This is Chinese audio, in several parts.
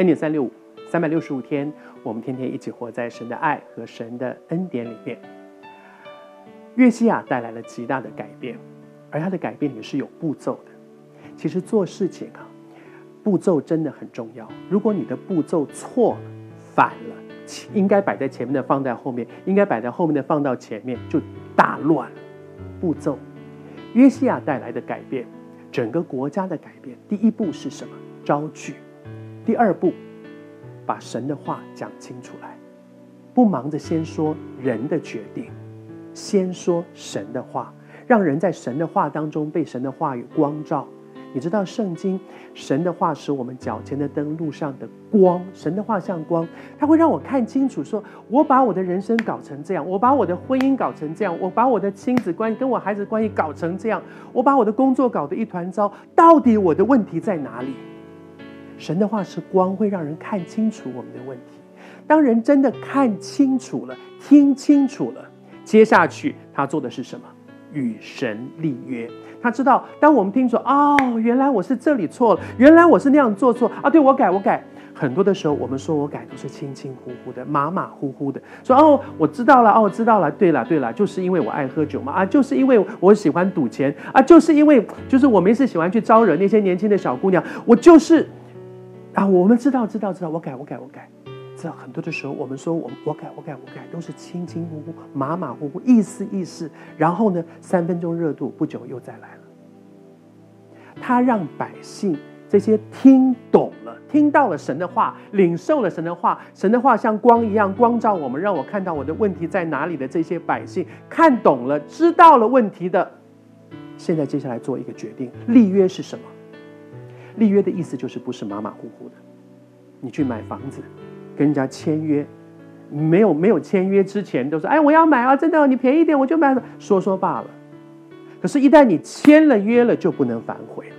恩典三六五，三百六十五天，我们天天一起活在神的爱和神的恩典里面。约西亚带来了极大的改变，而他的改变也是有步骤的。其实做事情啊，步骤真的很重要。如果你的步骤错了、反了，应该摆在前面的放在后面，应该摆在后面的放到前面，就大乱了。步骤，约西亚带来的改变，整个国家的改变。第一步是什么？招聚。第二步，把神的话讲清楚来，不忙着先说人的决定，先说神的话，让人在神的话当中被神的话语光照。你知道圣经，神的话使我们脚前的灯，路上的光。神的话像光，它会让我看清楚说，说我把我的人生搞成这样，我把我的婚姻搞成这样，我把我的亲子关系跟我孩子关系搞成这样，我把我的工作搞得一团糟，到底我的问题在哪里？神的话是光，会让人看清楚我们的问题。当人真的看清楚了，听清楚了，接下去他做的是什么？与神立约。他知道，当我们听说哦，原来我是这里错了，原来我是那样做错啊，对，我改，我改。很多的时候，我们说我改都是轻轻忽忽的，马马虎虎的，说哦，我知道了，哦，知道了，对了，对了，就是因为我爱喝酒嘛，啊，就是因为我喜欢赌钱啊，就是因为就是我没事喜欢去招惹那些年轻的小姑娘，我就是啊，我们知道，知道，知道，我改，我改，我改。知道很多的时候，我们说我我改，我改，我改，都是轻轻忽忽、马马虎虎，意思意思，然后呢，三分钟热度，不久又再来了。他让百姓这些听懂了，听到了神的话，领受了神的话，神的话像光一样光照我们，让我看到我的问题在哪里的这些百姓看懂了，知道了问题的，现在接下来做一个决定，立约是什么？立约的意思就是不是马马虎虎的，你去买房子，跟人家签约，没有没有签约之前都说，哎，我要买啊，真的，你便宜点我就买了，说说罢了。可是，一旦你签了约了，就不能反悔了。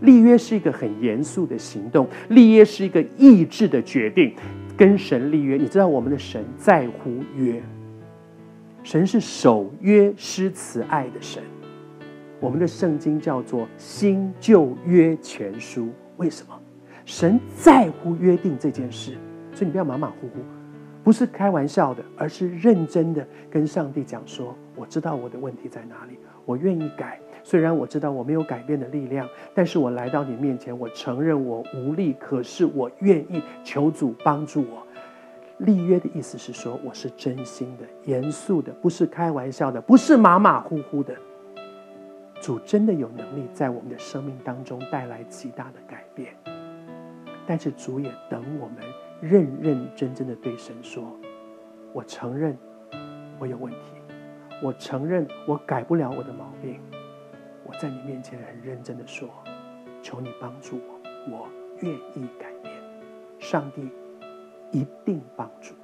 立约是一个很严肃的行动，立约是一个意志的决定。跟神立约，你知道我们的神在乎约，神是守约施慈爱的神。我们的圣经叫做新旧约全书，为什么？神在乎约定这件事，所以你不要马马虎虎，不是开玩笑的，而是认真的跟上帝讲说：我知道我的问题在哪里。我愿意改，虽然我知道我没有改变的力量，但是我来到你面前，我承认我无力，可是我愿意求主帮助我。立约的意思是说，我是真心的、严肃的，不是开玩笑的，不是马马虎虎的。主真的有能力在我们的生命当中带来极大的改变，但是主也等我们认认真真的对神说：“我承认我有问题。”我承认我改不了我的毛病，我在你面前很认真的说，求你帮助我，我愿意改变，上帝一定帮助。